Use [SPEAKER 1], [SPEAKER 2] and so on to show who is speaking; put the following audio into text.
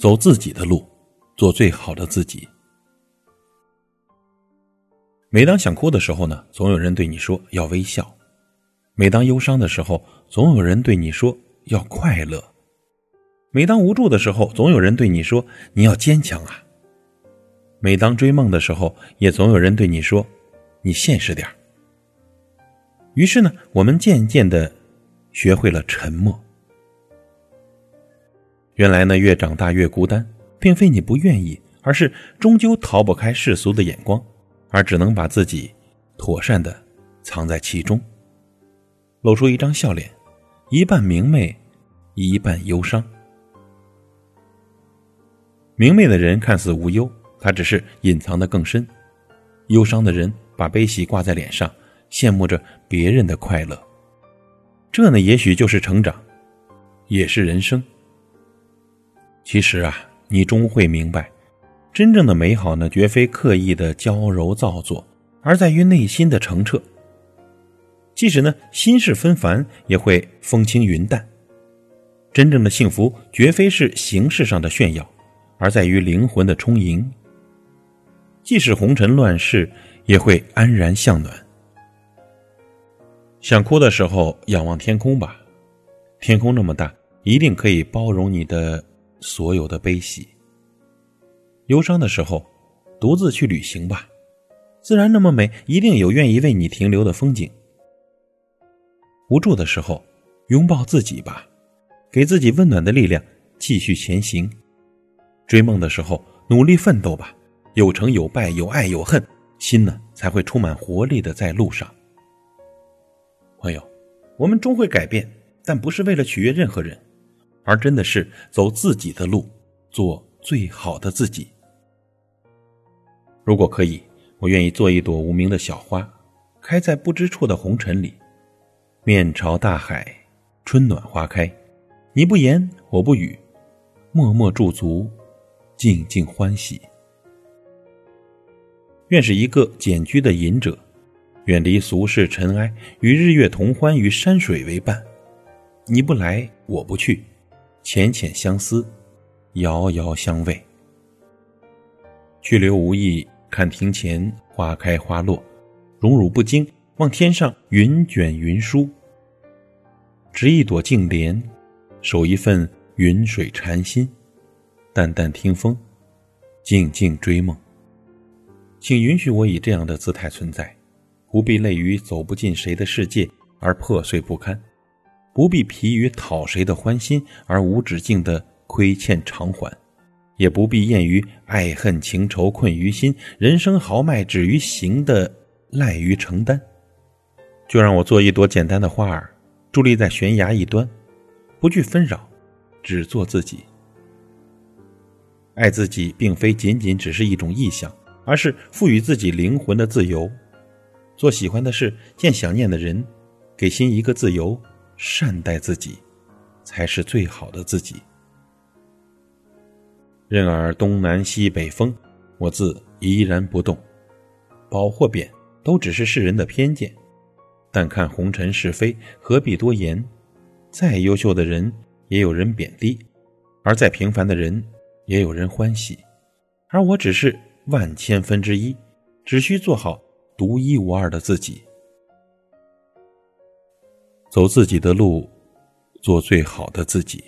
[SPEAKER 1] 走自己的路，做最好的自己。每当想哭的时候呢，总有人对你说要微笑；每当忧伤的时候，总有人对你说要快乐；每当无助的时候，总有人对你说你要坚强啊；每当追梦的时候，也总有人对你说你现实点儿于是呢，我们渐渐的学会了沉默。原来呢，越长大越孤单，并非你不愿意，而是终究逃不开世俗的眼光。而只能把自己妥善的藏在其中，露出一张笑脸，一半明媚，一半忧伤。明媚的人看似无忧，他只是隐藏的更深；忧伤的人把悲喜挂在脸上，羡慕着别人的快乐。这呢，也许就是成长，也是人生。其实啊，你终会明白。真正的美好呢，绝非刻意的娇柔造作，而在于内心的澄澈。即使呢心事纷繁，也会风轻云淡。真正的幸福，绝非是形式上的炫耀，而在于灵魂的充盈。即使红尘乱世，也会安然向暖。想哭的时候，仰望天空吧，天空那么大，一定可以包容你的所有的悲喜。忧伤的时候，独自去旅行吧，自然那么美，一定有愿意为你停留的风景。无助的时候，拥抱自己吧，给自己温暖的力量，继续前行。追梦的时候，努力奋斗吧，有成有败，有爱有恨，心呢才会充满活力的在路上。朋友，我们终会改变，但不是为了取悦任何人，而真的是走自己的路，做最好的自己。如果可以，我愿意做一朵无名的小花，开在不知处的红尘里，面朝大海，春暖花开。你不言，我不语，默默驻足，静静欢喜。愿是一个简居的隐者，远离俗世尘埃，与日月同欢，与山水为伴。你不来，我不去，浅浅相思，遥遥相慰。去留无意。看庭前花开花落，荣辱不惊；望天上云卷云舒，执一朵净莲，守一份云水禅心，淡淡听风，静静追梦。请允许我以这样的姿态存在，不必累于走不进谁的世界而破碎不堪，不必疲于讨谁的欢心而无止境的亏欠偿还。也不必厌于爱恨情仇困于心，人生豪迈止于行的赖于承担。就让我做一朵简单的花儿，伫立在悬崖一端，不惧纷扰，只做自己。爱自己，并非仅仅只是一种意向，而是赋予自己灵魂的自由。做喜欢的事，见想念的人，给心一个自由，善待自己，才是最好的自己。任尔东南西北风，我自怡然不动。褒或贬，都只是世人的偏见。但看红尘是非，何必多言？再优秀的人，也有人贬低；而再平凡的人，也有人欢喜。而我只是万千分之一，只需做好独一无二的自己，走自己的路，做最好的自己。